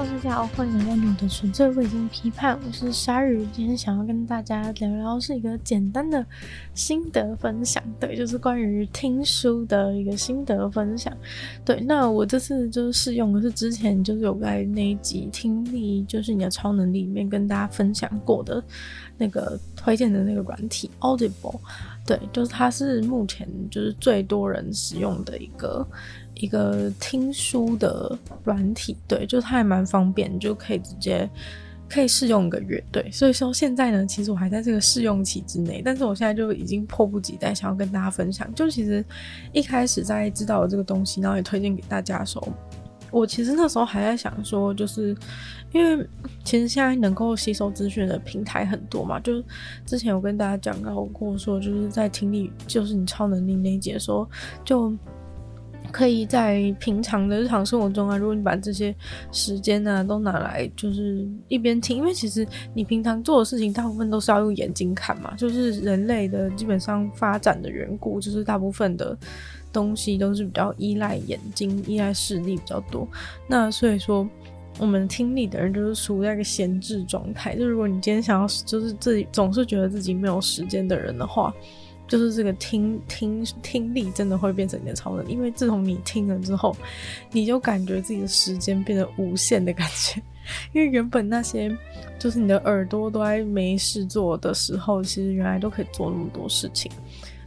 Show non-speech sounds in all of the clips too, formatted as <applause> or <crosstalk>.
大家好，欢迎来到你的纯粹未经批判，我是鲨鱼。今天想要跟大家聊聊是一个简单的心得分享，对，就是关于听书的一个心得分享。对，那我这次就是试用的是之前就是有在那一集听力就是你的超能力里面跟大家分享过的那个推荐的那个软体 Audible，对，就是它是目前就是最多人使用的一个。一个听书的软体，对，就它还蛮方便，就可以直接可以试用一个月，对，所以说现在呢，其实我还在这个试用期之内，但是我现在就已经迫不及待想要跟大家分享。就其实一开始在知道这个东西，然后也推荐给大家的时候，我其实那时候还在想说，就是因为其实现在能够吸收资讯的平台很多嘛，就之前我跟大家讲到过说，就是在听力就是你超能力那一节说就。可以在平常的日常生活中啊，如果你把这些时间呢、啊、都拿来，就是一边听，因为其实你平常做的事情大部分都是要用眼睛看嘛，就是人类的基本上发展的缘故，就是大部分的东西都是比较依赖眼睛、依赖视力比较多。那所以说，我们听力的人就是处在一个闲置状态。就如果你今天想要，就是自己总是觉得自己没有时间的人的话。就是这个听听听力真的会变成你的超能力，因为自从你听了之后，你就感觉自己的时间变得无限的感觉。<laughs> 因为原本那些就是你的耳朵都在没事做的时候，其实原来都可以做那么多事情。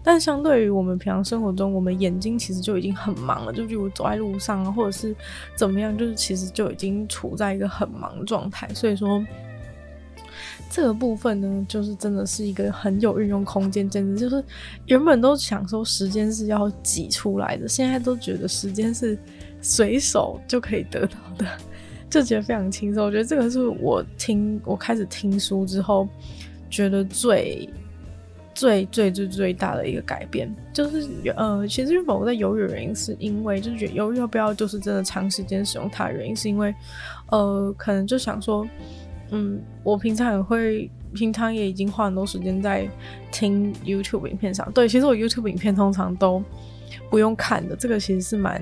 但相对于我们平常生活中，我们眼睛其实就已经很忙了，就比如走在路上啊，或者是怎么样，就是其实就已经处在一个很忙的状态。所以说。这个部分呢，就是真的是一个很有运用空间，简直就是原本都想说时间是要挤出来的，现在都觉得时间是随手就可以得到的，就觉得非常轻松。我觉得这个是我听我开始听书之后，觉得最最最最最大的一个改变，就是呃，其实原本我在犹豫的原因是因为就是觉犹豫要不要就是真的长时间使用它原因，是因为呃，可能就想说。嗯，我平常也会，平常也已经花很多时间在听 YouTube 影片上。对，其实我 YouTube 影片通常都不用看的，这个其实是蛮，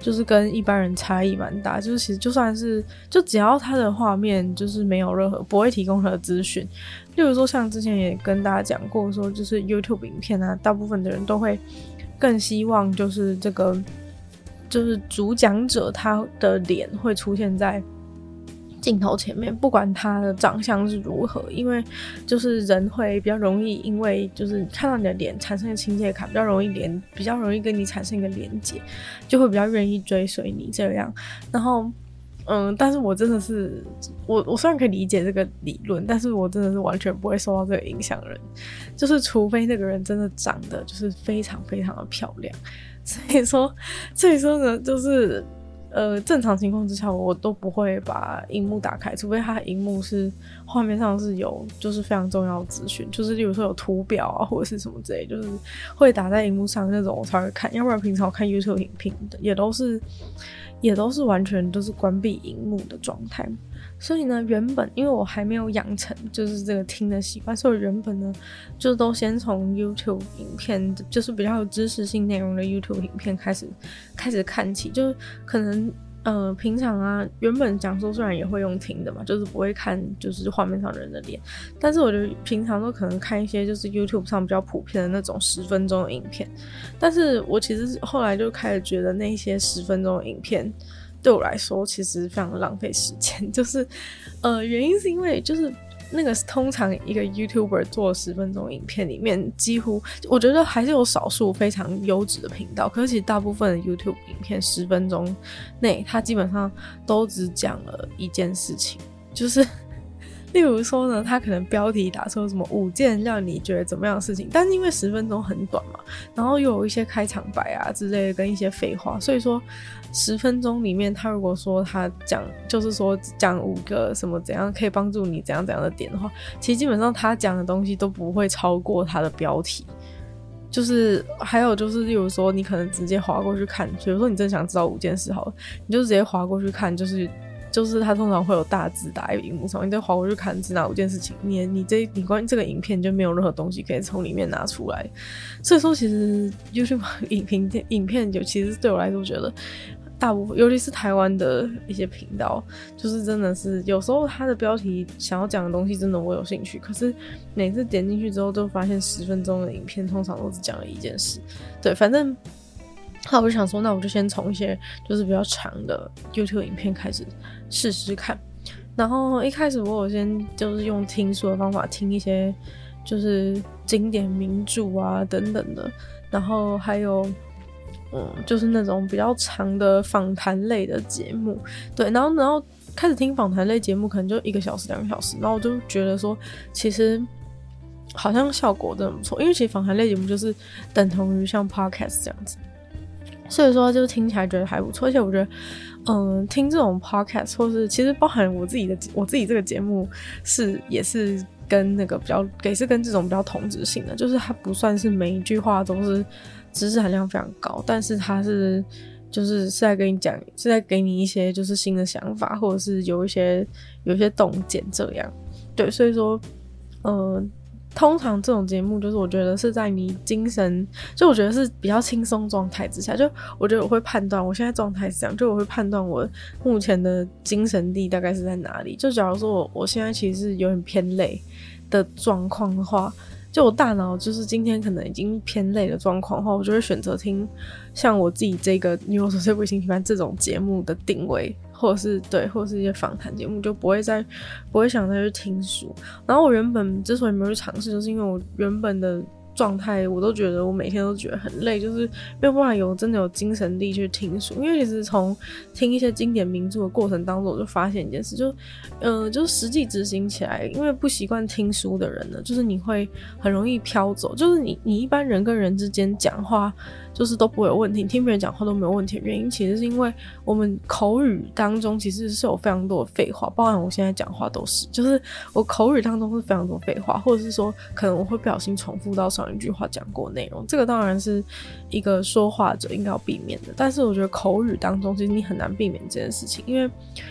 就是跟一般人差异蛮大。就是其实就算是，就只要它的画面就是没有任何不会提供任何资讯，例如说像之前也跟大家讲过，说就是 YouTube 影片啊，大部分的人都会更希望就是这个，就是主讲者他的脸会出现在。镜头前面，不管他的长相是如何，因为就是人会比较容易，因为就是看到你的脸产生一个亲切感，比较容易连，比较容易跟你产生一个连接，就会比较愿意追随你这样。然后，嗯，但是我真的是，我我虽然可以理解这个理论，但是我真的是完全不会受到这个影响的人，就是除非那个人真的长得就是非常非常的漂亮。所以说，所以说呢，就是。呃，正常情况之下，我都不会把荧幕打开，除非它荧幕是画面上是有就是非常重要的资讯，就是例如说有图表啊或者是什么之类，就是会打在荧幕上那种我才会看，要不然平常我看 YouTube 影片的也都是也都是完全都是关闭荧幕的状态。所以呢，原本因为我还没有养成就是这个听的习惯，所以我原本呢就都先从 YouTube 影片，就是比较有知识性内容的 YouTube 影片开始开始看起，就是可能呃平常啊原本讲说虽然也会用听的嘛，就是不会看就是画面上人的脸，但是我觉得平常都可能看一些就是 YouTube 上比较普遍的那种十分钟的影片，但是我其实后来就开始觉得那些十分钟的影片。对我来说，其实非常浪费时间。<laughs> 就是，呃，原因是因为就是那个通常一个 YouTuber 做十分钟影片里面，几乎我觉得还是有少数非常优质的频道。可是其实大部分的 YouTube 影片十分钟内，他基本上都只讲了一件事情，就是。例如说呢，他可能标题打出什么五件让你觉得怎么样的事情，但是因为十分钟很短嘛，然后又有一些开场白啊之类的跟一些废话，所以说十分钟里面他如果说他讲就是说讲五个什么怎样可以帮助你怎样怎样的点的话，其实基本上他讲的东西都不会超过他的标题。就是还有就是例如说你可能直接划过去看，比如说你真想知道五件事好了，你就直接划过去看，就是。就是它通常会有大字打在荧幕上，你再滑过去看是哪五件事情，你你这你关于这个影片就没有任何东西可以从里面拿出来。所以说，其实 YouTube 影评影片就其实对我来说，我觉得大部分，尤其是台湾的一些频道，就是真的是有时候它的标题想要讲的东西，真的我有兴趣，可是每次点进去之后，都发现十分钟的影片通常都只讲了一件事。对，反正那我就想说，那我就先从一些就是比较长的 YouTube 影片开始试试看。然后一开始我有先就是用听书的方法听一些就是经典名著啊等等的，然后还有。嗯，就是那种比较长的访谈类的节目，对，然后然后开始听访谈类节目，可能就一个小时、两个小时，然后我就觉得说，其实好像效果真的不错，因为其实访谈类节目就是等同于像 podcast 这样子，所以说就听起来觉得还不错，而且我觉得，嗯，听这种 podcast 或是其实包含我自己的我自己这个节目是也是跟那个比较也是跟这种比较同质性的，就是它不算是每一句话都是。知识含量非常高，但是它是就是是在跟你讲，是在给你一些就是新的想法，或者是有一些有一些洞见这样。对，所以说，呃，通常这种节目就是我觉得是在你精神，就我觉得是比较轻松状态之下，就我觉得我会判断我现在状态是这样，就我会判断我目前的精神力大概是在哪里。就假如说我我现在其实是有点偏累的状况的话。就我大脑就是今天可能已经偏累的状况的话，我就会选择听像我自己这个《女友琐碎不心批判》这种节目的定位，或者是对，或者是一些访谈节目，就不会再不会想再去听书。然后我原本之所以没有去尝试，就是因为我原本的。状态我都觉得我每天都觉得很累，就是没有办法有真的有精神力去听书。因为其实从听一些经典名著的过程当中，我就发现一件事，就呃，就是实际执行起来，因为不习惯听书的人呢，就是你会很容易飘走。就是你你一般人跟人之间讲话，就是都不会有问题，听别人讲话都没有问题原因，其实是因为我们口语当中其实是有非常多的废话，包含我现在讲话都是，就是我口语当中是非常多废话，或者是说可能我会不小心重复到上一句话讲过内容，这个当然是一个说话者应该要避免的。但是我觉得口语当中其实你很难避免这件事情，因为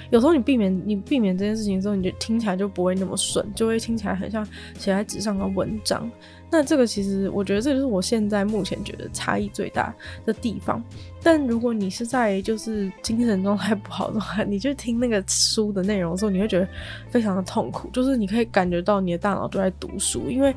有时候你避免你避免这件事情之后，你就听起来就不会那么顺，就会听起来很像写在纸上的文章。那这个其实，我觉得这就是我现在目前觉得差异最大的地方。但如果你是在就是精神状态不好的话，你就听那个书的内容的时候，你会觉得非常的痛苦。就是你可以感觉到你的大脑都在读书，因为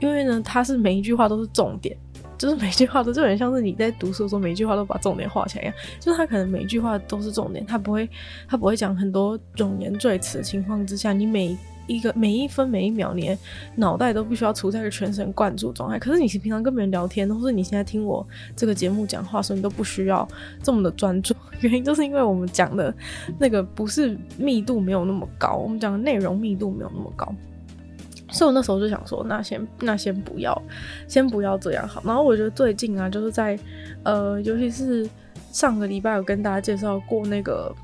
因为呢，它是每一句话都是重点，就是每一句话都就很像是你在读书的时候，每一句话都把重点画起来一样。就是他可能每一句话都是重点，他不会他不会讲很多冗言赘词情况之下，你每。一个每一分每一秒，你脑袋都必须要处在一个全神贯注状态。可是你平常跟别人聊天，或是你现在听我这个节目讲话，所以你都不需要这么的专注。<laughs> 原因就是因为我们讲的那个不是密度没有那么高，我们讲的内容密度没有那么高。所以我那时候就想说，那先那先不要，先不要这样好。然后我觉得最近啊，就是在呃，尤其是上个礼拜有跟大家介绍过那个。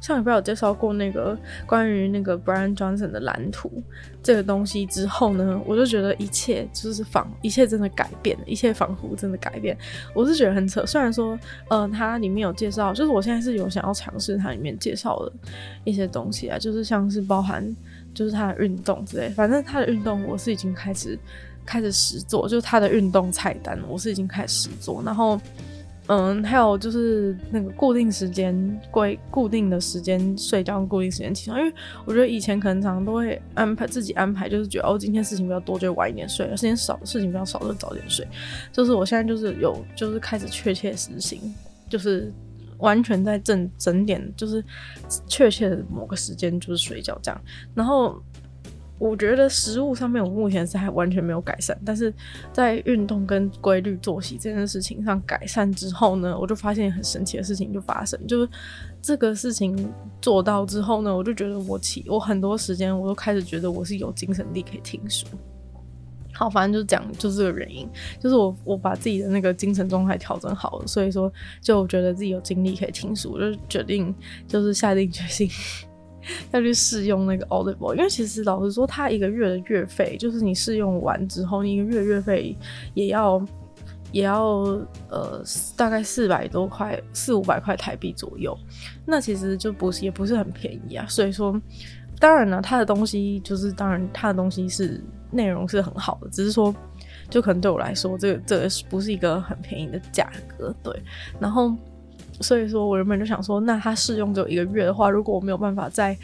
上礼拜有介绍过那个关于那个 Bryan Johnson 的蓝图这个东西之后呢，我就觉得一切就是仿，一切真的改变，一切仿佛真的改变。我是觉得很扯，虽然说，呃，它里面有介绍，就是我现在是有想要尝试它里面介绍的一些东西啊，就是像是包含就是他的运动之类，反正他的运动我是已经开始开始实做，就是他的运动菜单我是已经开始实做，然后。嗯，还有就是那个固定时间规固定的时间睡觉，固定时间起床。因为我觉得以前可能常常都会安排自己安排，就是觉得哦，今天事情比较多就晚一点睡，时间少事情比较少就早点睡。就是我现在就是有就是开始确切实行，就是完全在正整点，就是确切的某个时间就是睡觉这样，然后。我觉得食物上面我目前是还完全没有改善，但是在运动跟规律作息这件事情上改善之后呢，我就发现很神奇的事情就发生，就是这个事情做到之后呢，我就觉得我起我很多时间我都开始觉得我是有精神力可以听书。好，反正就是讲就是这个原因，就是我我把自己的那个精神状态调整好了，所以说就觉得自己有精力可以听书，就决定就是下定决心。<laughs> 要去试用那个 Audible，因为其实老实说，它一个月的月费，就是你试用完之后，你一个月月费也要也要呃大概四百多块，四五百块台币左右。那其实就不是也不是很便宜啊。所以说，当然了，它的东西就是当然它的东西是内容是很好的，只是说就可能对我来说，这个这个不是一个很便宜的价格。对，然后。所以说我原本就想说，那他试用只有一个月的话，如果我没有办法在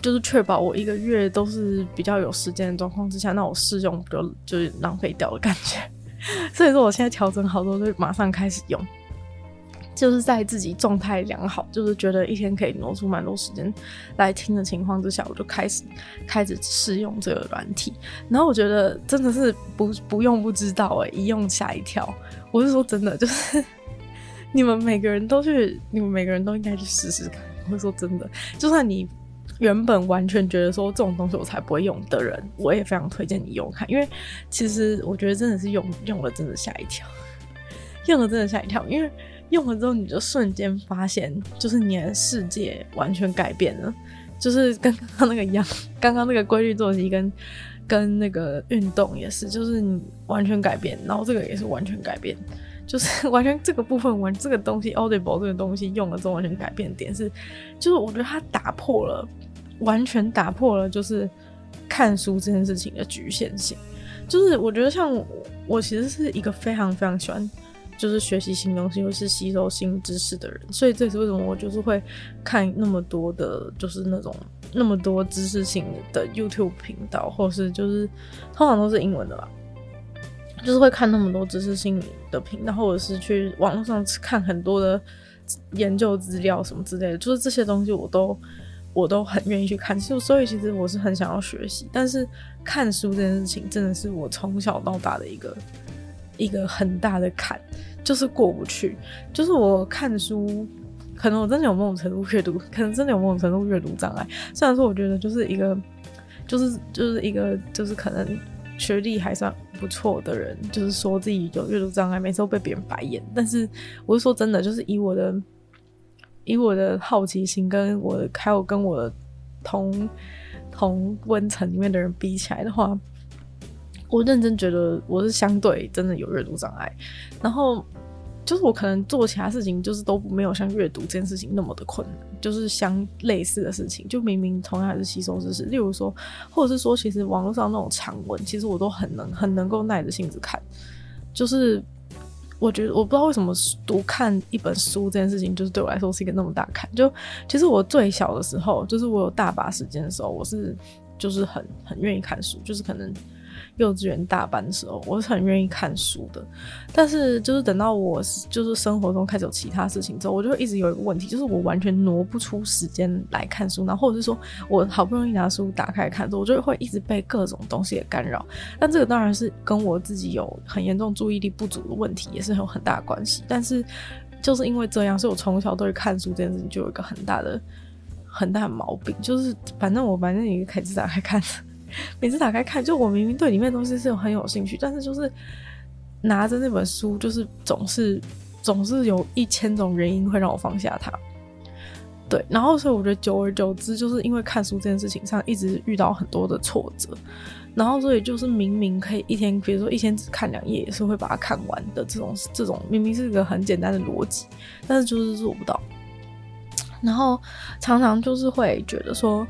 就是确保我一个月都是比较有时间的状况之下，那我试用就就是浪费掉的感觉。<laughs> 所以说我现在调整好多，就马上开始用。就是在自己状态良好，就是觉得一天可以挪出蛮多时间来听的情况之下，我就开始开始试用这个软体。然后我觉得真的是不不用不知道哎、一用吓一跳。我是说真的，就是 <laughs> 你们每个人都去，你们每个人都应该去试试看。我是说真的，就算你原本完全觉得说这种东西我才不会用的人，我也非常推荐你用看，因为其实我觉得真的是用用了真的吓一跳，用了真的吓一跳，因为。用了之后，你就瞬间发现，就是你的世界完全改变了，就是跟刚刚那个一样，刚刚那个规律作息跟跟那个运动也是，就是你完全改变，然后这个也是完全改变，就是 <laughs> 完全这个部分完这个东西，Audible 这个东西用了之后完全改变点是，就是我觉得它打破了，完全打破了就是看书这件事情的局限性，就是我觉得像我，我其实是一个非常非常喜欢。就是学习新东西，或是吸收新知识的人，所以这也是为什么我就是会看那么多的，就是那种那么多知识性的 YouTube 频道，或是就是通常都是英文的吧，就是会看那么多知识性的频道，或者是去网络上看很多的研究资料什么之类的，就是这些东西我都我都很愿意去看，就所以其实我是很想要学习，但是看书这件事情真的是我从小到大的一个。一个很大的坎，就是过不去。就是我看书，可能我真的有某种程度阅读，可能真的有某种程度阅读障碍。虽然说我觉得就是一个，就是就是一个，就是可能学历还算不错的人，就是说自己有阅读障碍，每次都被别人白眼。但是我是说真的，就是以我的，以我的好奇心跟我的，还有跟我的同同温层里面的人比起来的话。我认真觉得我是相对真的有阅读障碍，然后就是我可能做其他事情就是都没有像阅读这件事情那么的困难，就是相类似的事情，就明明同样还是吸收知识，例如说，或者是说，其实网络上那种长文，其实我都很能很能够耐着性子看，就是我觉得我不知道为什么读看一本书这件事情，就是对我来说是一个那么大坎。就其实我最小的时候，就是我有大把时间的时候，我是就是很很愿意看书，就是可能。幼稚园大班的时候，我是很愿意看书的，但是就是等到我就是生活中开始有其他事情之后，我就会一直有一个问题，就是我完全挪不出时间来看书，然后或者是说我好不容易拿书打开看，我就会一直被各种东西给干扰。但这个当然是跟我自己有很严重注意力不足的问题也是有很大的关系。但是就是因为这样，所以我从小对看书这件事情就有一个很大的很大的毛病，就是反正我反正也可以自打开看。<laughs> 每次打开看，就我明明对里面的东西是有很有兴趣，但是就是拿着那本书，就是总是总是有一千种原因会让我放下它。对，然后所以我觉得久而久之，就是因为看书这件事情上一直遇到很多的挫折，然后所以就是明明可以一天，比如说一天只看两页，也是会把它看完的这种这种明明是一个很简单的逻辑，但是就是做不到，然后常常就是会觉得说。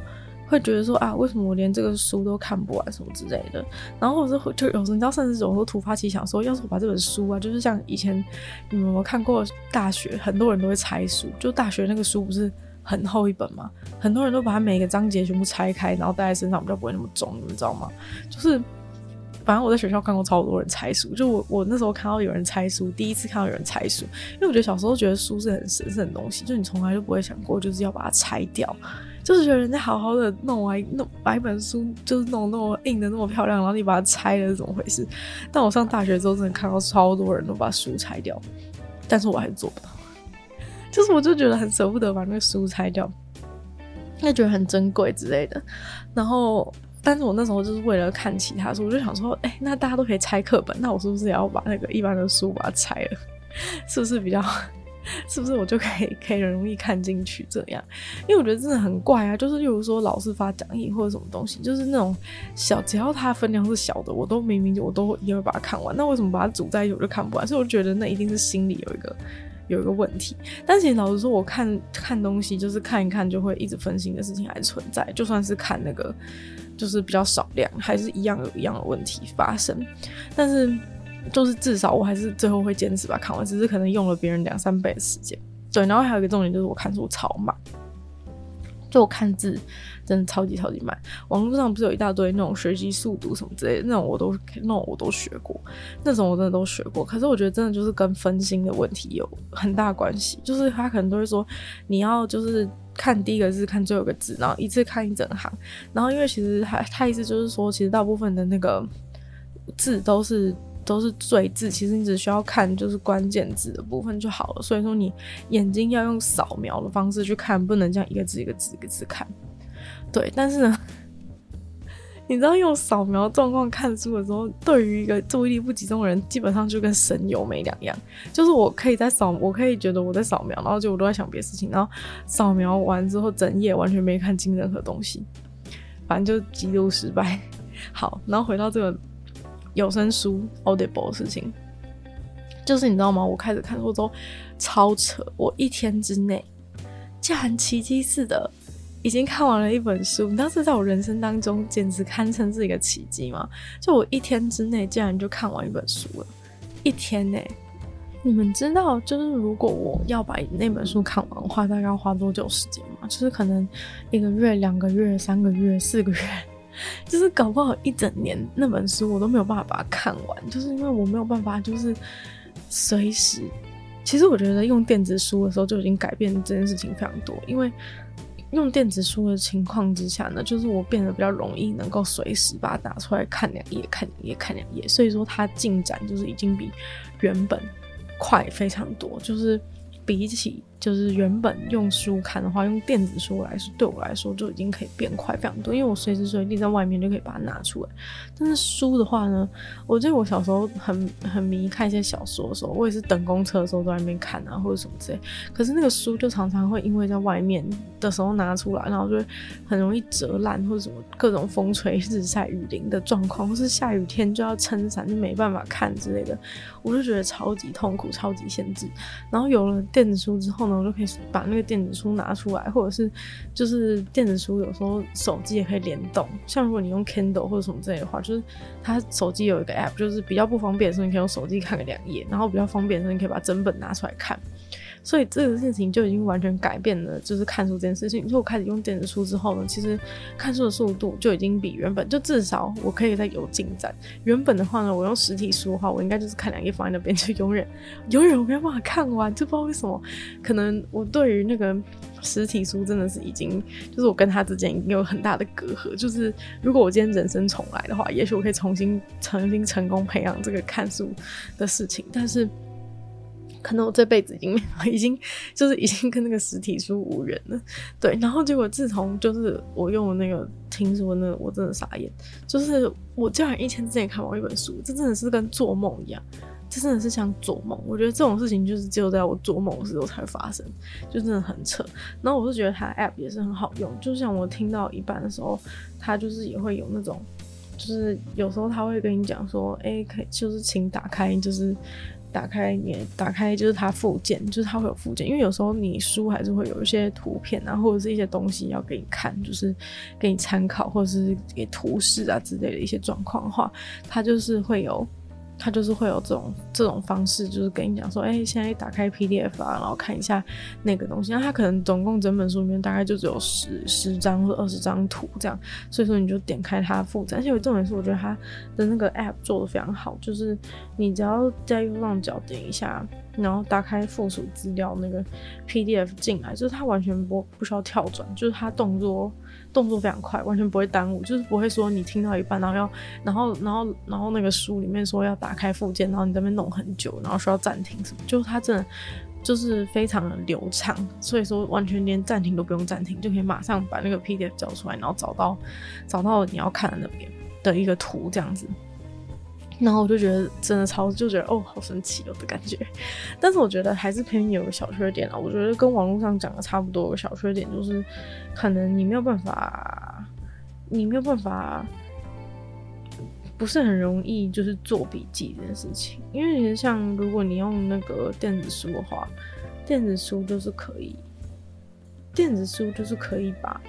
会觉得说啊，为什么我连这个书都看不完什么之类的，然后或者是就有时你知道，甚至有时候突发奇想说，要是我把这本书啊，就是像以前你们有没有看过大学，很多人都会拆书，就大学那个书不是很厚一本嘛？很多人都把它每个章节全部拆开，然后带在身上比较不会那么重，你们知道吗？就是反正我在学校看过超多人拆书，就我我那时候看到有人拆书，第一次看到有人拆书，因为我觉得小时候觉得书是很神圣的东西，就你从来就不会想过就是要把它拆掉。就是觉得人家好好的弄完弄把一本书就是弄那么印的那么漂亮，然后你把它拆了是怎么回事？但我上大学之后真的看到超多人都把书拆掉，但是我还是做不到。就是我就觉得很舍不得把那个书拆掉，因为觉得很珍贵之类的。然后，但是我那时候就是为了看其他书，我就想说，哎、那大家都可以拆课本，那我是不是也要把那个一般的书把它拆了？<laughs> 是不是比较？<laughs> 是不是我就可以可以很容易看进去这样？因为我觉得真的很怪啊，就是例如说老师发讲义或者什么东西，就是那种小，只要它分量是小的，我都明明我都一定会把它看完。那为什么把它组在一起我就看不完？所以我觉得那一定是心里有一个有一个问题。但是老实说，我看看东西就是看一看就会一直分心的事情还存在，就算是看那个就是比较少量，还是一样有一样的问题发生。但是。就是至少我还是最后会坚持把看完，只是可能用了别人两三倍的时间。对，然后还有一个重点就是我看书超慢。就我看字真的超级超级慢，网络上不是有一大堆那种学习速读什么之类的，那种我都那种我都学过，那种我真的都学过。可是我觉得真的就是跟分心的问题有很大关系，就是他可能都会说你要就是看第一个字，看最后一个字，然后一次看一整行。然后因为其实他他意思就是说，其实大部分的那个 <laughs> 字都是。都是赘字，其实你只需要看就是关键字的部分就好了。所以说你眼睛要用扫描的方式去看，不能这样一个字一个字一个字看。对，但是呢，<laughs> 你知道用扫描状况看书的时候，对于一个注意力不集中的人，基本上就跟神游没两样。就是我可以在扫，我可以觉得我在扫描，然后就我都在想别的事情，然后扫描完之后整页完全没看清任何东西，反正就极度失败。好，然后回到这个。有声书 Audible 的事情，就是你知道吗？我开始看书之后超扯，我一天之内竟然奇迹似的已经看完了一本书。你知道这在我人生当中简直堪称是一个奇迹嘛？就我一天之内竟然就看完一本书了，一天内。你们知道，就是如果我要把那本书看完的话，大概要花多久时间吗？就是可能一个月、两个月、三个月、四个月。<laughs> 就是搞不好一整年那本书我都没有办法把它看完，就是因为我没有办法，就是随时。其实我觉得用电子书的时候就已经改变这件事情非常多，因为用电子书的情况之下呢，就是我变得比较容易能够随时把它拿出来看两页、看两页、看两页，所以说它进展就是已经比原本快非常多，就是比起。就是原本用书看的话，用电子书来说，对我来说就已经可以变快非常多，因为我随时随地在外面就可以把它拿出来。但是书的话呢，我记得我小时候很很迷看一些小说的时候，我也是等公车的时候都在那边看啊，或者什么之类。可是那个书就常常会因为在外面的时候拿出来，然后就很容易折烂，或者什么各种风吹日晒雨淋的状况，或是下雨天就要撑伞就没办法看之类的，我就觉得超级痛苦，超级限制。然后有了电子书之后呢，我就可以把那个电子书拿出来，或者是就是电子书有时候手机也可以联动。像如果你用 Kindle 或者什么之类的话，就是它手机有一个 App，就是比较不方便的时候，你可以用手机看个两页，然后比较方便的时候，你可以把整本拿出来看。所以这个事情就已经完全改变了，就是看书这件事情。就我开始用电子书之后呢，其实看书的速度就已经比原本就至少我可以再有进展。原本的话呢，我用实体书的话，我应该就是看两页放在那边，就永远永远我没有办法看完，就不知道为什么。可能我对于那个实体书真的是已经，就是我跟他之间已经有很大的隔阂。就是如果我今天人生重来的话，也许我可以重新重新成功培养这个看书的事情，但是。可能我这辈子已经已经就是已经跟那个实体书无缘了，对。然后结果自从就是我用那个听说那个，我真的傻眼，就是我竟然一天之内看完一本书，这真的是跟做梦一样，这真的是像做梦。我觉得这种事情就是只有在我做梦的时候才会发生，就真的很扯。然后我是觉得它 app 也是很好用，就像我听到一半的时候，它就是也会有那种，就是有时候他会跟你讲说，哎、可以就是请打开，就是。打开你打开就是它附件，就是它会有附件，因为有时候你书还是会有一些图片啊，或者是一些东西要给你看，就是给你参考，或者是给图示啊之类的一些状况的话，它就是会有。他就是会有这种这种方式，就是跟你讲说，哎、现在打开 PDF 啊，然后看一下那个东西。那他可能总共整本书里面大概就只有十十张或二十张图这样，所以说你就点开它复制。而且有重点是，我觉得它的那个 App 做的非常好，就是你只要在右上角点一下，然后打开附属资料那个 PDF 进来，就是它完全不不需要跳转，就是它动作。动作非常快，完全不会耽误，就是不会说你听到一半，然后要，然后，然后，然后那个书里面说要打开附件，然后你在那边弄很久，然后说要暂停什么，就是它真的就是非常的流畅，所以说完全连暂停都不用暂停，就可以马上把那个 PDF 交出来，然后找到找到你要看的那边的一个图这样子。然后我就觉得真的超，就觉得哦，好神奇哦的感觉。但是我觉得还是偏有个小缺点啊。我觉得跟网络上讲的差不多，小缺点就是，可能你没有办法，你没有办法，不是很容易就是做笔记这件事情。因为其实像如果你用那个电子书的话，电子书就是可以，电子书就是可以把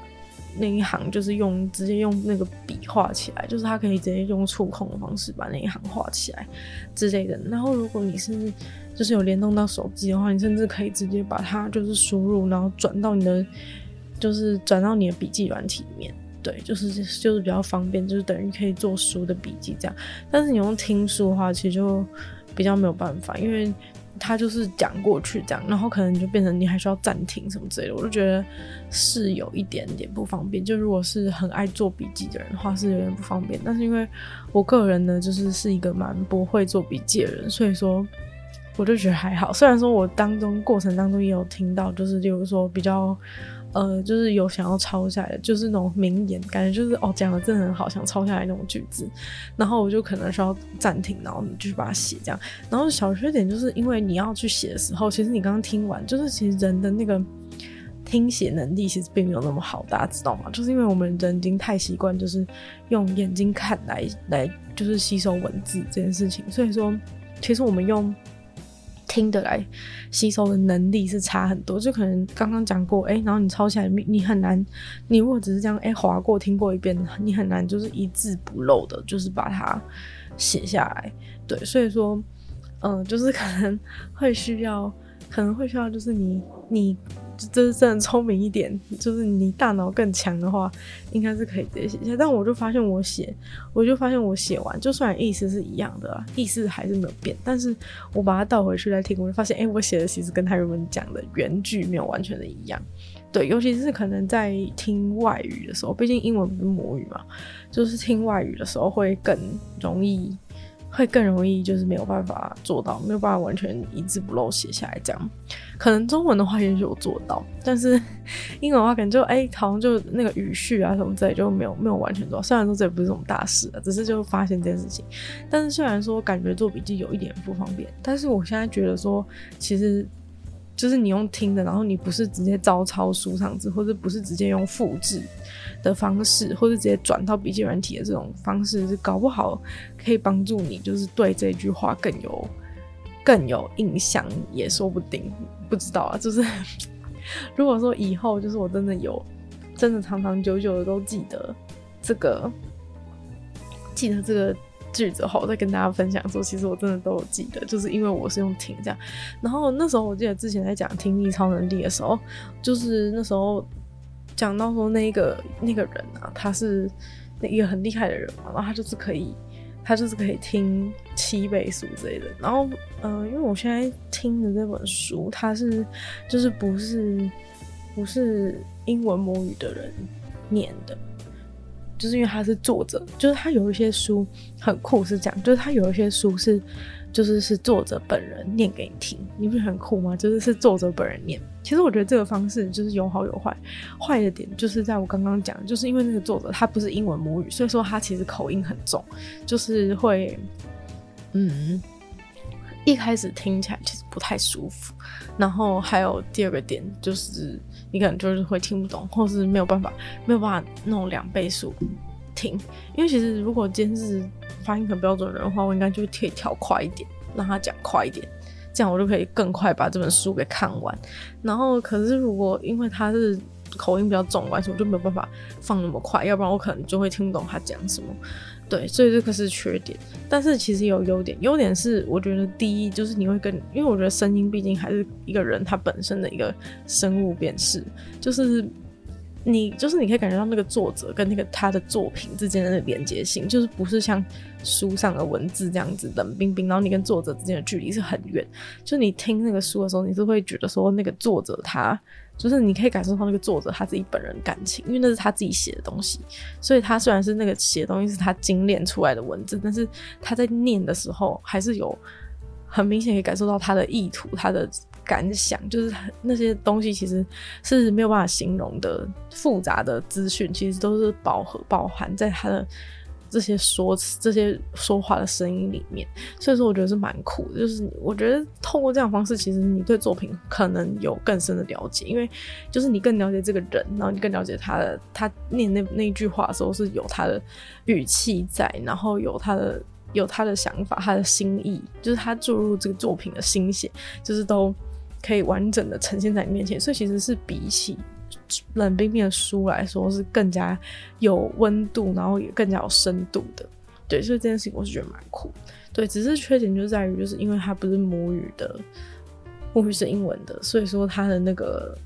那一行就是用直接用那个笔画起来，就是它可以直接用触控的方式把那一行画起来之类的。然后如果你是就是有联动到手机的话，你甚至可以直接把它就是输入，然后转到你的就是转到你的笔记软体里面。对，就是就是比较方便，就是等于可以做书的笔记这样。但是你用听书的话，其实就比较没有办法，因为他就是讲过去这样，然后可能就变成你还需要暂停什么之类的。我就觉得是有一点点不方便。就如果是很爱做笔记的人的话，是有点不方便。但是因为我个人呢，就是是一个蛮不会做笔记的人，所以说我就觉得还好。虽然说我当中过程当中也有听到，就是例如说比较。呃，就是有想要抄下来的，就是那种名言，感觉就是哦，讲的真的很好，想抄下来那种句子，然后我就可能需要暂停，然后你就去把它写这样。然后小缺点就是因为你要去写的时候，其实你刚刚听完，就是其实人的那个听写能力其实并没有那么好，大家知道吗？就是因为我们人已经太习惯就是用眼睛看来来就是吸收文字这件事情，所以说其实我们用。听得来吸收的能力是差很多，就可能刚刚讲过，哎、然后你抄起来，你很难，你如果只是这样，哎、划过听过一遍，你很难就是一字不漏的，就是把它写下来。对，所以说，嗯、就是可能会需要，可能会需要，就是你你。就真的聪明一点，就是你大脑更强的话，应该是可以直接写下。但我就发现我写，我就发现我写完，就算意思是一样的，意思还是没有变。但是我把它倒回去再听，我就发现，哎、我写的其实跟他原本讲的原句没有完全的一样。对，尤其是可能在听外语的时候，毕竟英文不是母语嘛，就是听外语的时候会更容易。会更容易，就是没有办法做到，没有办法完全一字不漏写下来。这样，可能中文的话也许有做到，但是 <laughs> 英文的话，可能就哎、好像就那个语序啊什么之类就没有没有完全做到。虽然说这也不是什么大事啊，只是就发现这件事情。但是虽然说感觉做笔记有一点不方便，但是我现在觉得说，其实。就是你用听的，然后你不是直接照抄书上字，或者不是直接用复制的方式，或者直接转到笔记软体的这种方式，是搞不好可以帮助你，就是对这句话更有更有印象，也说不定，不知道啊。就是 <laughs> 如果说以后，就是我真的有真的长长久久的都记得这个，记得这个。句子后再跟大家分享说，其实我真的都有记得，就是因为我是用听这样。然后那时候我记得之前在讲听力超能力的时候，就是那时候讲到说那个那个人啊，他是那一个很厉害的人嘛，然后他就是可以，他就是可以听七倍速之类的。然后嗯、呃，因为我现在听的这本书，它是就是不是不是英文母语的人念的。就是因为他是作者，就是他有一些书很酷，是这样，就是他有一些书是，就是是作者本人念给你听，你不是很酷吗？就是是作者本人念。其实我觉得这个方式就是有好有坏，坏的点就是在我刚刚讲，就是因为那个作者他不是英文母语，所以说他其实口音很重，就是会，嗯，一开始听起来其实不太舒服。然后还有第二个点就是。你可能就是会听不懂，或是没有办法，没有办法弄两倍速听。因为其实如果今天是发音很标准的人的话，我应该就可以调快一点，让他讲快一点，这样我就可以更快把这本书给看完。然后，可是如果因为他是口音比较重，完全我就没有办法放那么快，要不然我可能就会听不懂他讲什么。对，所以这个是缺点，但是其实有优点。优点是，我觉得第一就是你会跟，因为我觉得声音毕竟还是一个人他本身的一个生物辨识，就是你就是你可以感觉到那个作者跟那个他的作品之间的连接性，就是不是像书上的文字这样子冷冰冰，然后你跟作者之间的距离是很远。就你听那个书的时候，你是会觉得说那个作者他。就是你可以感受到那个作者他自己本人感情，因为那是他自己写的东西，所以他虽然是那个写的东西是他精炼出来的文字，但是他在念的时候还是有很明显可以感受到他的意图、他的感想，就是那些东西其实是没有办法形容的复杂的资讯，其实都是饱和包含在他的。这些说、这些说话的声音里面，所以说我觉得是蛮酷的。就是我觉得透过这样方式，其实你对作品可能有更深的了解，因为就是你更了解这个人，然后你更了解他的，他念那那一句话的时候是有他的语气在，然后有他的有他的想法、他的心意，就是他注入这个作品的心血，就是都可以完整的呈现在你面前。所以其实是比起冷冰冰的书来说是更加有温度，然后也更加有深度的。对，所以这件事情我是觉得蛮酷。对，只是缺点就在于，就是因为它不是母语的，母语是英文的，所以说它的那个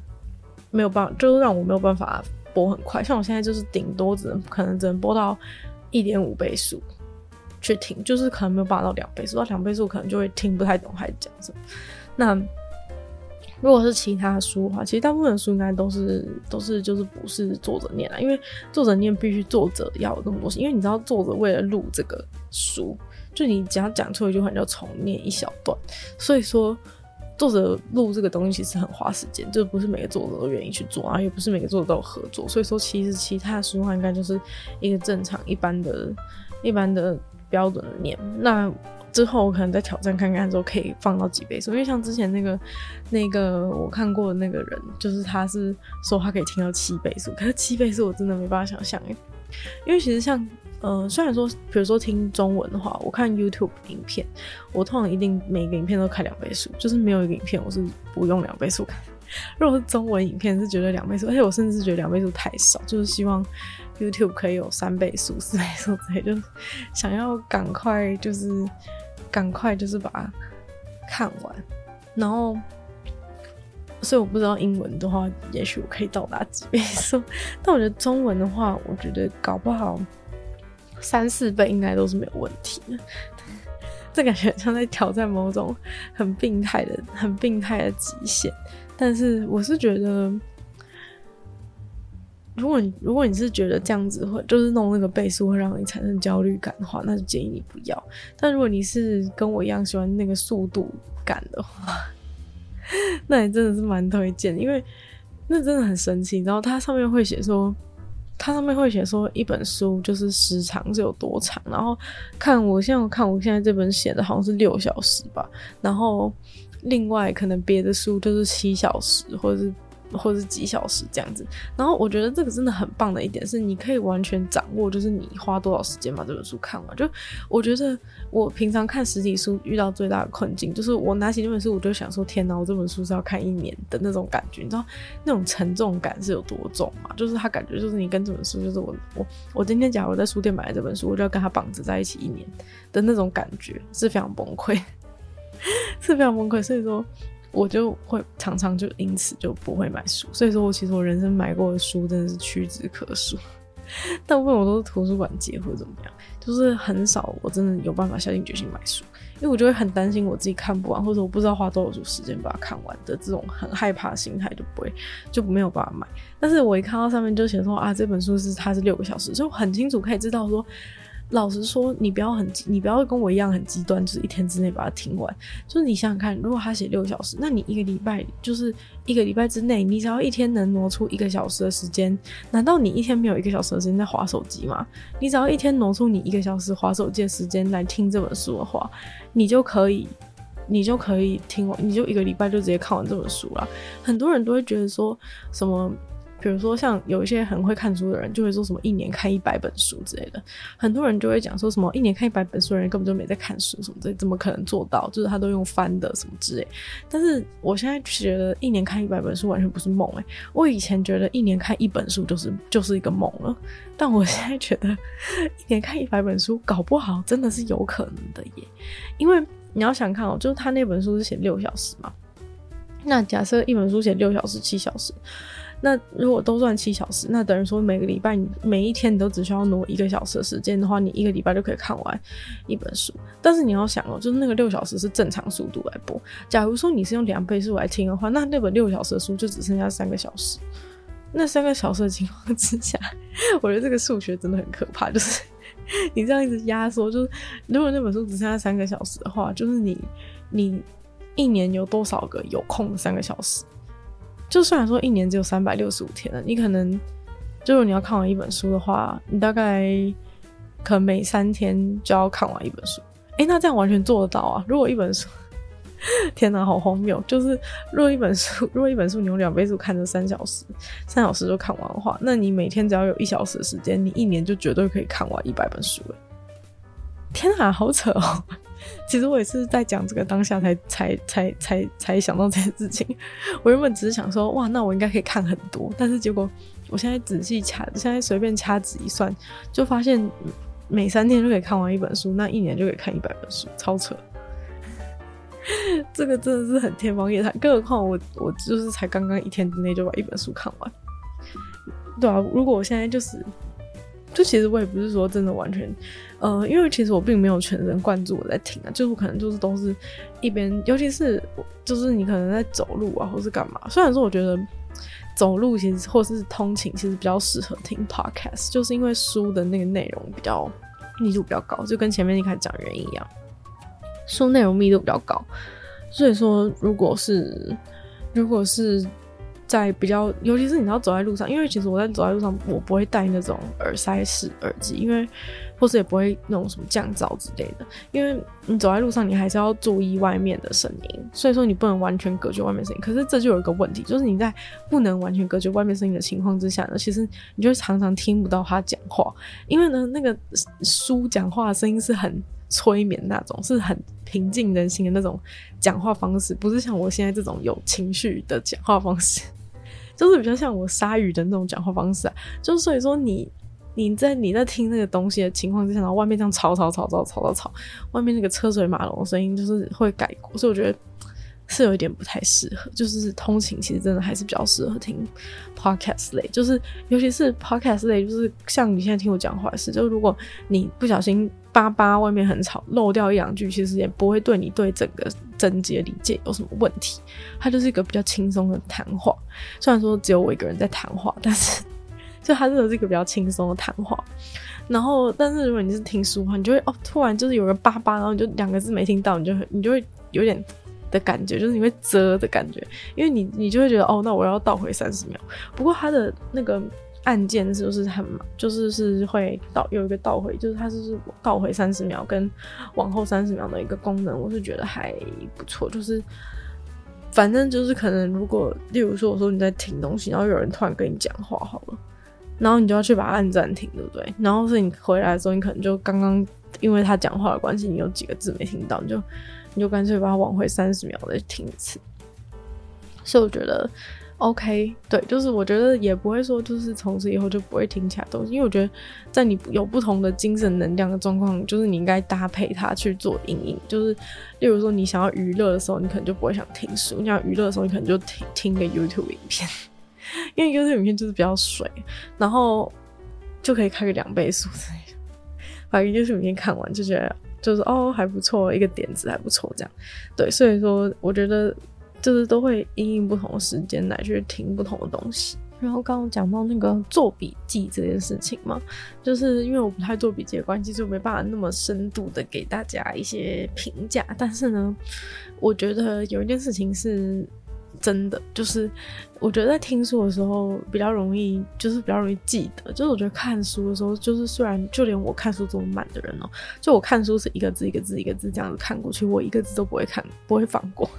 没有办法，就是让我没有办法播很快。像我现在就是顶多只能可能只能播到一点五倍速去听，就是可能没有办法到两倍速，到两倍速可能就会听不太懂还讲什么。那如果是其他书的话，其实大部分书应该都是都是就是不是作者念啦，因为作者念必须作者要有那么多心，因为你知道作者为了录这个书，就你只要讲错一句话，你就重念一小段，所以说作者录这个东西其实很花时间，就不是每个作者都愿意去做，啊也不是每个作者都有合作，所以说其实其他的书的话应该就是一个正常一般的、一般的标准的念那。之后我可能再挑战看看，之后可以放到几倍数，因为像之前那个那个我看过的那个人，就是他是说他可以听到七倍数，可是七倍数我真的没办法想象，因为其实像呃，虽然说比如说听中文的话，我看 YouTube 影片，我通常一定每个影片都开两倍速，就是没有一个影片我是不用两倍速看。如果是中文影片是觉得两倍速，而且我甚至觉得两倍速太少，就是希望 YouTube 可以有三倍速、四倍速之类，就是想要赶快就是。赶快就是把它看完，然后，所以我不知道英文的话，也许我可以到达几倍速，但我觉得中文的话，我觉得搞不好三四倍应该都是没有问题的。这感觉像在挑战某种很病态的、很病态的极限，但是我是觉得。如果你如果你是觉得这样子会就是弄那个倍速会让你产生焦虑感的话，那就建议你不要。但如果你是跟我一样喜欢那个速度感的话，<laughs> 那也真的是蛮推荐，因为那真的很神奇。然后它上面会写说，它上面会写说一本书就是时长是有多长。然后看我现在看我现在这本写的好像是六小时吧。然后另外可能别的书就是七小时或者是。或者是几小时这样子，然后我觉得这个真的很棒的一点是，你可以完全掌握，就是你花多少时间把这本书看完。就我觉得我平常看实体书遇到最大的困境，就是我拿起那本书，我就想说：天哪，我这本书是要看一年的那种感觉，你知道那种沉重感是有多重吗？就是他感觉就是你跟这本书，就是我我我今天假如在书店买了这本书，我就要跟他绑着在一起一年的那种感觉，是非常崩溃，<laughs> 是非常崩溃。所以说。我就会常常就因此就不会买书，所以说我其实我人生买过的书真的是屈指可数，大部分我都是图书馆借或者怎么样，就是很少我真的有办法下定决心买书，因为我就会很担心我自己看不完，或者我不知道花多少时间把它看完的这种很害怕的心态就不会就没有办法买。但是我一看到上面就写说啊，这本书是它是六个小时，就很清楚可以知道说。老实说，你不要很，你不要跟我一样很极端，就是一天之内把它听完。就是你想想看，如果他写六小时，那你一个礼拜就是一个礼拜之内，你只要一天能挪出一个小时的时间，难道你一天没有一个小时的时间在划手机吗？你只要一天挪出你一个小时划手机的时间来听这本书的话，你就可以，你就可以听完，你就一个礼拜就直接看完这本书了。很多人都会觉得说什么。比如说，像有一些很会看书的人，就会说什么一年看一百本书之类的。很多人就会讲说什么一年看一百本书的人根本就没在看书什么这，怎么可能做到？就是他都用翻的什么之类。但是我现在觉得一年看一百本书完全不是梦诶，我以前觉得一年看一本书就是就是一个梦了，但我现在觉得一年看一百本书搞不好真的是有可能的耶。因为你要想看哦，就是他那本书是写六小时嘛，那假设一本书写六小时、七小时。那如果都算七小时，那等于说每个礼拜你每一天你都只需要挪一个小时的时间的话，你一个礼拜就可以看完一本书。但是你要想哦，就是那个六小时是正常速度来播。假如说你是用两倍速来听的话，那那本六小时的书就只剩 <laughs> 下三个小时。那三个小时的情况之下，我觉得这个数学真的很可怕。就是你这样一直压缩，就是如果那本书只剩下三个小时的话，就是你你一年有多少个有空的三个小时？就虽然说一年只有三百六十五天了，你可能，就是你要看完一本书的话，你大概可能每三天就要看完一本书。诶，那这样完全做得到啊！如果一本书，<laughs> 天哪，好荒谬！就是如果一本书，如果一本书你用两倍速看这三小时，三小时就看完的话，那你每天只要有一小时的时间，你一年就绝对可以看完一百本书。诶，天哪，好扯哦！其实我也是在讲这个当下才才才才才想到这件事情。我原本只是想说，哇，那我应该可以看很多，但是结果我现在仔细掐，现在随便掐指一算，就发现每三天就可以看完一本书，那一年就可以看一百本书，超扯。<laughs> 这个真的是很天方夜谭，更何况我我就是才刚刚一天之内就把一本书看完。对啊，如果我现在就是。就其实我也不是说真的完全，呃，因为其实我并没有全神贯注我在听啊，就是我可能就是都是一边，尤其是就是你可能在走路啊，或是干嘛。虽然说我觉得走路其实或是通勤其实比较适合听 podcast，就是因为书的那个内容比较密度比较高，就跟前面一开始讲的原因一样，书内容密度比较高，所以说如果是如果是。在比较，尤其是你要走在路上，因为其实我在走在路上，我不会戴那种耳塞式耳机，因为或是也不会那种什么降噪之类的，因为你走在路上，你还是要注意外面的声音，所以说你不能完全隔绝外面声音。可是这就有一个问题，就是你在不能完全隔绝外面声音的情况之下呢，其实你就常常听不到他讲话，因为呢，那个书讲话的声音是很催眠那种，是很平静人心的那种讲话方式，不是像我现在这种有情绪的讲话方式。就是比较像我鲨鱼的那种讲话方式啊，就是所以说你你在你在听那个东西的情况之下，然后外面这样吵吵吵吵吵吵吵，外面那个车水马龙的声音就是会改过，所以我觉得是有一点不太适合。就是通勤其实真的还是比较适合听 podcast 类，就是尤其是 podcast 类，就是像你现在听我讲话的事，就如果你不小心。叭叭，外面很吵，漏掉一两句，其实也不会对你对整个整节理解有什么问题。它就是一个比较轻松的谈话，虽然说只有我一个人在谈话，但是 <laughs> 就它真的是一个比较轻松的谈话。然后，但是如果你是听书的话，你就会哦，突然就是有个叭叭，然后你就两个字没听到，你就你就会有点的感觉，就是你会啧的感觉，因为你你就会觉得哦，那我要倒回三十秒。不过它的那个。按键是不是很，就是是会倒有一个倒回，就是它是倒回三十秒跟往后三十秒的一个功能，我是觉得还不错。就是反正就是可能如果例如说我说你在听东西，然后有人突然跟你讲话好了，然后你就要去把它按暂停，对不对？然后是你回来的时候，你可能就刚刚因为他讲话的关系，你有几个字没听到，你就你就干脆把它往回三十秒再听一次。所以我觉得。OK，对，就是我觉得也不会说，就是从此以后就不会听其他东西，因为我觉得在你有不同的精神能量的状况，就是你应该搭配它去做因应。就是例如说，你想要娱乐的时候，你可能就不会想听书；你想要娱乐的时候，你可能就听听个 YouTube 影片，<laughs> 因为 YouTube 影片就是比较水，然后就可以开个两倍速，把 YouTube 影片看完就觉得就是哦还不错，一个点子还不错这样。对，所以说我觉得。就是都会因应不同的时间来去听不同的东西。然后刚刚讲到那个做笔记这件事情嘛，就是因为我不太做笔记的关系，就没办法那么深度的给大家一些评价。但是呢，我觉得有一件事情是真的，就是我觉得在听书的时候比较容易，就是比较容易记得。就是我觉得看书的时候，就是虽然就连我看书这么慢的人哦、就我看书是一个字一个字一个字这样子看过去，我一个字都不会看，不会放过。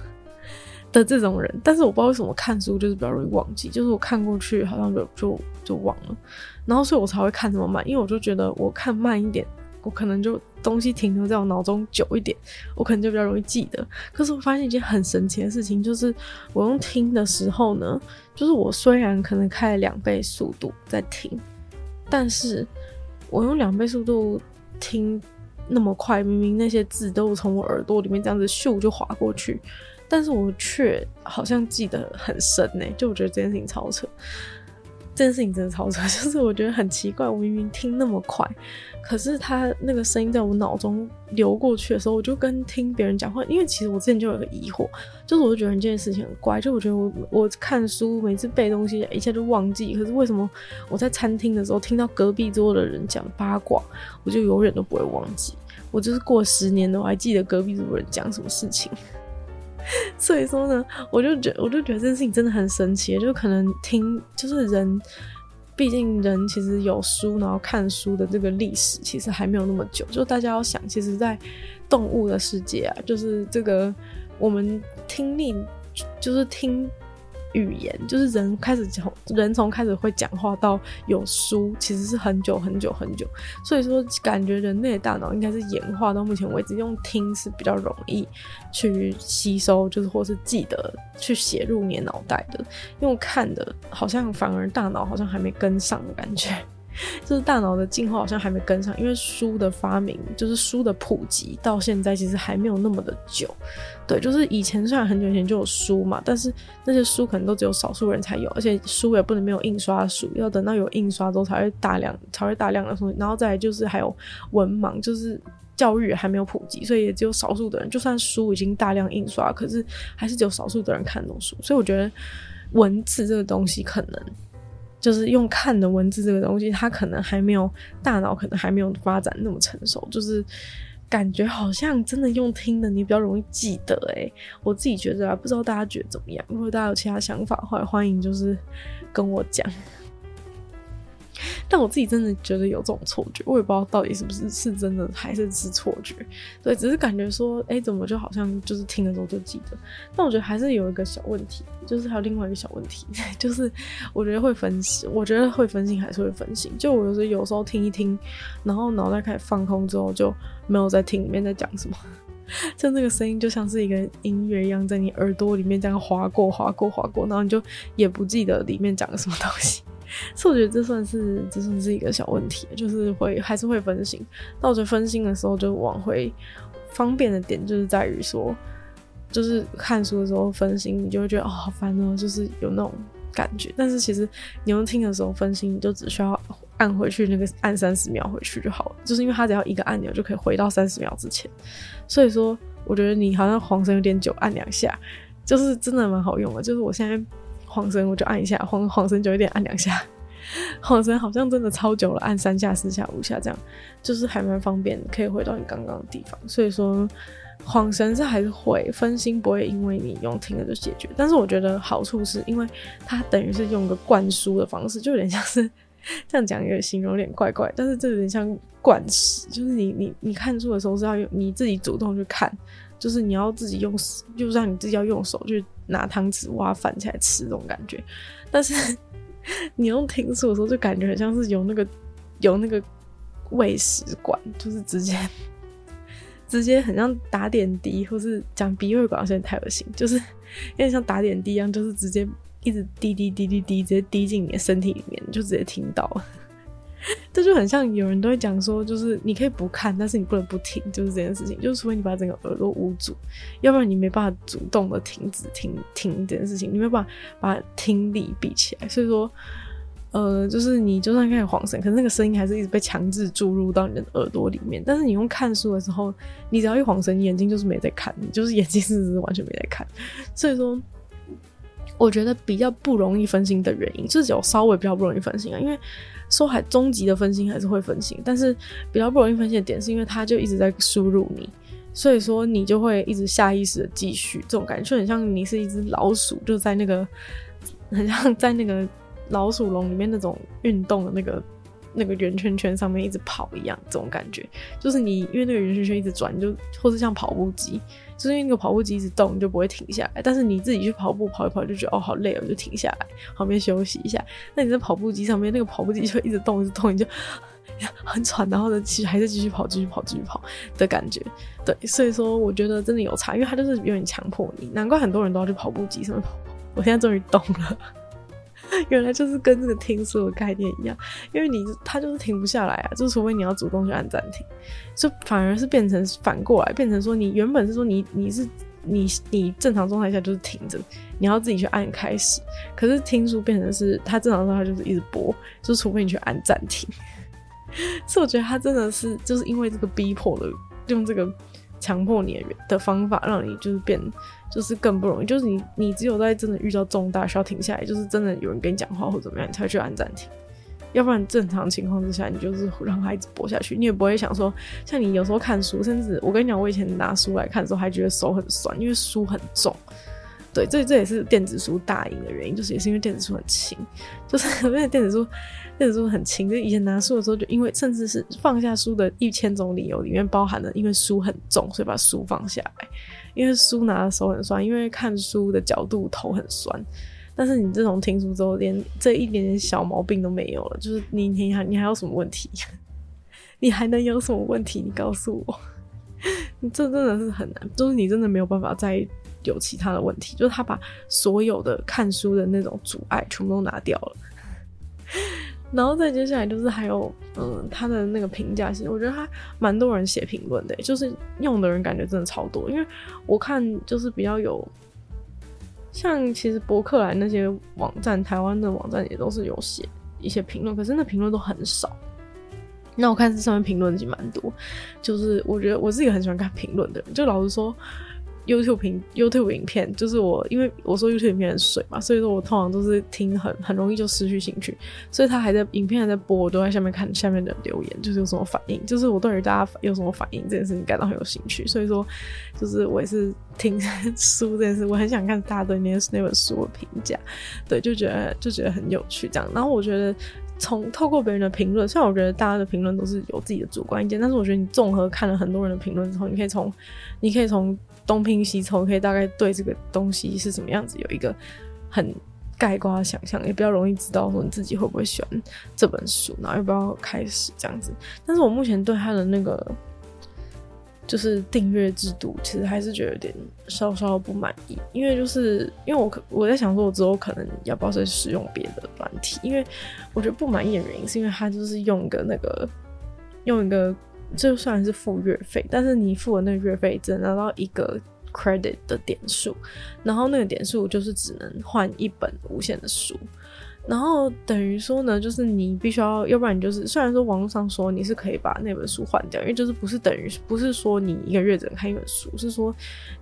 的这种人，但是我不知道为什么看书就是比较容易忘记，就是我看过去好像就就就忘了，然后所以我才会看这么慢，因为我就觉得我看慢一点，我可能就东西停留在我脑中久一点，我可能就比较容易记得。可是我发现一件很神奇的事情，就是我用听的时候呢，就是我虽然可能开了两倍速度在听，但是我用两倍速度听那么快，明明那些字都从我耳朵里面这样子咻就划过去。但是我却好像记得很深呢，就我觉得这件事情超扯，这件事情真的超扯，<laughs> 就是我觉得很奇怪，我明明听那么快，可是他那个声音在我脑中流过去的时候，我就跟听别人讲话，因为其实我之前就有个疑惑，就是我就觉得这件事情很怪，就我觉得我我看书每次背东西一下就忘记，可是为什么我在餐厅的时候听到隔壁桌的人讲八卦，我就永远都不会忘记，我就是过十年了，我还记得隔壁桌人讲什么事情。<laughs> 所以说呢，我就觉，我就觉得这件事情真的很神奇，就可能听，就是人，毕竟人其实有书，然后看书的这个历史其实还没有那么久。就大家要想，其实，在动物的世界啊，就是这个我们听力，就是听语言，就是人开始从人从开始会讲话到有书，其实是很久很久很久。所以说，感觉人类的大脑应该是演化到目前为止，用听是比较容易去吸收，就是或是记得去写入你脑袋的。用看的，好像反而大脑好像还没跟上的感觉。就是大脑的进化好像还没跟上，因为书的发明，就是书的普及到现在其实还没有那么的久。对，就是以前虽然很久以前就有书嘛，但是那些书可能都只有少数人才有，而且书也不能没有印刷书，要等到有印刷之后才会大量才会大量的书。然后再来就是还有文盲，就是教育还没有普及，所以也只有少数的人。就算书已经大量印刷，可是还是只有少数的人看懂书。所以我觉得文字这个东西可能。就是用看的文字这个东西，它可能还没有大脑，可能还没有发展那么成熟。就是感觉好像真的用听的，你比较容易记得。诶，我自己觉得啊，不知道大家觉得怎么样？如果大家有其他想法的话，欢迎就是跟我讲。但我自己真的觉得有这种错觉，我也不知道到底是不是是真的还是是错觉。对，只是感觉说，哎、怎么就好像就是听的时候就记得。但我觉得还是有一个小问题，就是还有另外一个小问题，<laughs> 就是我觉得会分心，我觉得会分心还是会分心。就我有时有时候听一听，然后脑袋开始放空之后，就没有在听里面在讲什么，<laughs> 就那个声音就像是一个音乐一样，在你耳朵里面这样划过、划过、划过，然后你就也不记得里面讲了什么东西。所以我觉得这算是这算是一个小问题，就是会还是会分心。那我觉得分心的时候，就往回方便的点就是在于说，就是看书的时候分心，你就会觉得哦好烦哦，就是有那种感觉。但是其实你用听的时候分心，你就只需要按回去那个按三十秒回去就好了，就是因为它只要一个按钮就可以回到三十秒之前。所以说，我觉得你好像晃神有点久，按两下，就是真的蛮好用的。就是我现在。晃神我就按一下，晃晃神久一点按两下，晃 <laughs> 神好像真的超久了，按三下、四下、五下这样，就是还蛮方便，可以回到你刚刚的地方。所以说晃神是还是会分心，不会因为你用听了就解决。但是我觉得好处是因为它等于是用个灌输的方式，就有点像是这样讲，有点形容有点怪怪，但是这有点像灌输，就是你你你看书的时候是要用你自己主动去看。就是你要自己用，就是让你自己要用手去拿汤匙挖饭起来吃这种感觉。但是 <laughs> 你用听书的时候，就感觉很像是有那个有那个喂食管，就是直接 <laughs> 直接很像打点滴，或是讲鼻胃管，现在太恶心，就是 <laughs> 有点像打点滴一样，就是直接一直滴滴滴滴滴，直接滴进你的身体里面，就直接听到了。<laughs> 这就很像有人都会讲说，就是你可以不看，但是你不能不听，就是这件事情。就是除非你把整个耳朵捂住，要不然你没办法主动的停止听听这件事情，你没办法把听力闭起来。所以说，呃，就是你就算开始晃神，可是那个声音还是一直被强制注入到你的耳朵里面。但是你用看书的时候，你只要一晃神，你眼睛就是没在看，你就是眼睛是完全没在看。所以说，<laughs> 我觉得比较不容易分心的原因，就是有稍微比较不容易分心啊，因为。说还终极的分心还是会分心，但是比较不容易分心的点是因为它就一直在输入你，所以说你就会一直下意识的继续，这种感觉就很像你是一只老鼠，就在那个很像在那个老鼠笼里面那种运动的那个那个圆圈圈上面一直跑一样，这种感觉就是你因为那个圆圈圈一直转，就或是像跑步机。就是因为那个跑步机一直动，你就不会停下来。但是你自己去跑步跑一跑，就觉得哦好累哦，就停下来旁边休息一下。那你在跑步机上面，那个跑步机就一直动，一直动，你就 <laughs> 很喘，然后呢，其实还是继续跑，继续跑，继续跑的感觉。对，所以说我觉得真的有差，因为它就是有点强迫你。难怪很多人都要去跑步机上面跑。我现在终于懂了。原来就是跟这个听书的概念一样，因为你它就是停不下来啊，就除非你要主动去按暂停，就反而是变成反过来，变成说你原本是说你你是你你正常状态下就是停着，你要自己去按开始，可是听书变成是它正常状态就是一直播，就除非你去按暂停，<laughs> 所以我觉得它真的是就是因为这个逼迫的用这个。强迫你的方法，让你就是变，就是更不容易。就是你，你只有在真的遇到重大需要停下来，就是真的有人跟你讲话或怎么样，你才会去按暂停。要不然正常情况之下，你就是让孩子播下去，你也不会想说，像你有时候看书，甚至我跟你讲，我以前拿书来看的时候，还觉得手很酸，因为书很重。对，这这也是电子书大赢的原因，就是也是因为电子书很轻，就是 <laughs> 因为电子书。电子书很轻，就以前拿书的时候，就因为甚至是放下书的一千种理由，里面包含了因为书很重，所以把书放下来。因为书拿的手很酸，因为看书的角度头很酸，但是你自从听书之后，连这一点点小毛病都没有了。就是你你还你还有什么问题？<laughs> 你还能有什么问题？你告诉我，这真的是很难，就是你真的没有办法再有其他的问题。就是他把所有的看书的那种阻碍全部都拿掉了。然后再接下来就是还有，嗯，他的那个评价其实，我觉得他蛮多人写评论的，就是用的人感觉真的超多。因为我看就是比较有，像其实博客来那些网站，台湾的网站也都是有写一些评论，可是那评论都很少。那我看这上面评论已经蛮多，就是我觉得我自己很喜欢看评论的，就老实说。YouTube 评 YouTube 影片，就是我，因为我说 YouTube 影片很水嘛，所以说我通常都是听很很容易就失去兴趣，所以他还在影片还在播，我都在下面看下面的留言，就是有什么反应，就是我对于大家有什么反应这件事情感到很有兴趣，所以说就是我也是听 <laughs> 书这件事，我很想看大家对那那本书的评价，对，就觉得就觉得很有趣这样，然后我觉得从透过别人的评论，虽然我觉得大家的评论都是有自己的主观意见，但是我觉得你综合看了很多人的评论之后，你可以从你可以从。东拼西凑，可以大概对这个东西是什么样子有一个很概括的想象，也比较容易知道说你自己会不会喜欢这本书，然后要不要开始这样子。但是我目前对他的那个就是订阅制度，其实还是觉得有点稍稍不满意，因为就是因为我可我在想说，我之后可能要不要再使用别的软体，因为我觉得不满意的原因是因为他就是用一个那个用一个。就算是付月费，但是你付的那个月费只能拿到一个 credit 的点数，然后那个点数就是只能换一本无限的书。然后等于说呢，就是你必须要，要不然你就是虽然说网络上说你是可以把那本书换掉，因为就是不是等于不是说你一个月只能看一本书，是说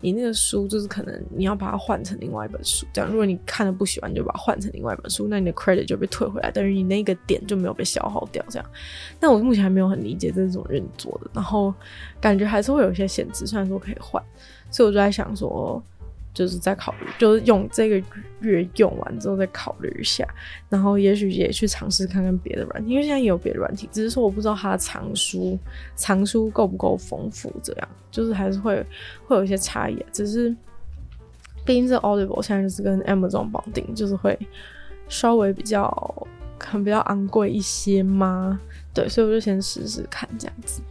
你那个书就是可能你要把它换成另外一本书，这样如果你看了不喜欢，就把它换成另外一本书，那你的 credit 就被退回来，等于你那个点就没有被消耗掉，这样。但我目前还没有很理解这种运作的，然后感觉还是会有一些限制，虽然说可以换，所以我就在想说。就是再考虑，就是用这个月用完之后再考虑一下，然后也许也去尝试看看别的软体，因为现在也有别的软体，只是说我不知道它的藏书藏书够不够丰富，这样就是还是会会有一些差异。只是毕竟这 Audible 现在就是跟 Amazon 绑定，就是会稍微比较可能比较昂贵一些嘛，对，所以我就先试试看这样子。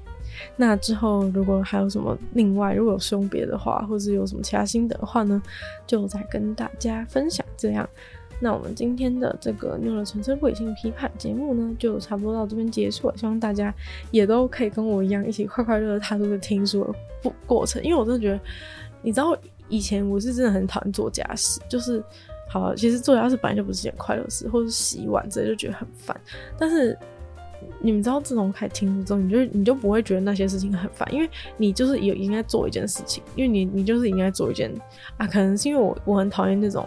那之后，如果还有什么另外，如果有使用别的话，或是有什么其他心得的话呢，就再跟大家分享。这样，那我们今天的这个妞的纯粹不理性批判节目呢，就差不多到这边结束了。希望大家也都可以跟我一样，一起快快乐乐踏入这听书的过过程。因为我真的觉得，你知道，以前我是真的很讨厌做家事，就是，好，其实做家事本来就不是件快乐事，或是洗碗之类就觉得很烦，但是。你们知道，自从开始听之后，你就你就不会觉得那些事情很烦，因为你就是有应该做一件事情，因为你你就是应该做一件啊，可能是因为我我很讨厌那种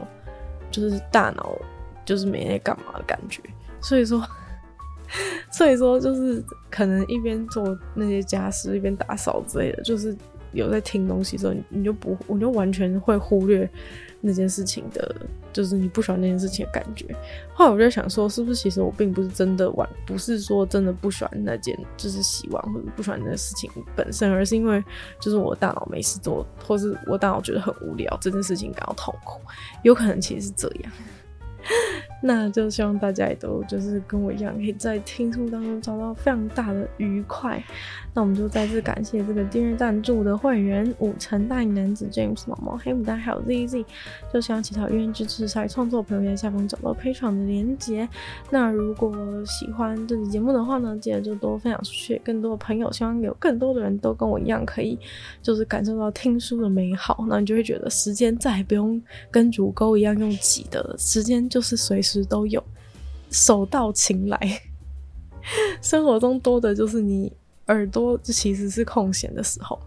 就是大脑就是没在干嘛的感觉，所以说 <laughs> 所以说就是可能一边做那些家事一边打扫之类的，就是有在听东西之后，你你就不我就完全会忽略。那件事情的，就是你不喜欢那件事情的感觉。后来我就想说，是不是其实我并不是真的玩，不是说真的不喜欢那件，就是洗碗或者不喜欢那件事情本身，而是因为就是我大脑没事做，或是我大脑觉得很无聊，这件事情感到痛苦。有可能其实是这样。那就希望大家也都就是跟我一样，可以在听书当中找到非常大的愉快。那我们就再次感谢这个订阅赞助的会员五成大男子 James 毛毛黑牡丹还有 ZZ。就希望其他愿意支持鲨鱼创作朋友在下方找到 p a t r o n 的连结。那如果喜欢这期节目的话呢，记得就多分享出去，更多的朋友，希望有更多的人都跟我一样，可以就是感受到听书的美好。那你就会觉得时间再也不用跟乳沟一样用挤的，时间就是随时。都有，手到擒来。生活中多的就是你耳朵，就其实是空闲的时候。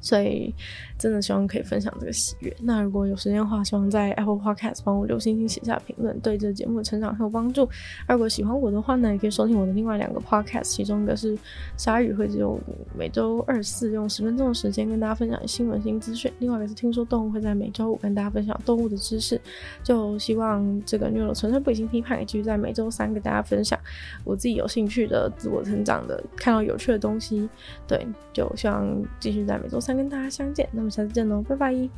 所以，真的希望可以分享这个喜悦。那如果有时间的话，希望在 Apple Podcast 帮我留星星、写下评论，对这个节目的成长很有帮助。如果喜欢我的话呢，也可以收听我的另外两个 Podcast，其中一个是鲨鱼，会只有每周二四用十分钟的时间跟大家分享新闻新资讯；另外一个是听说动物，会在每周五跟大家分享动物的知识。就希望这个妞的纯粹不理性批判，也继续在每周三跟大家分享我自己有兴趣的、自我成长的、看到有趣的东西。对，就希望继续在每周三。跟大家相见，那我们下次见喽，拜拜。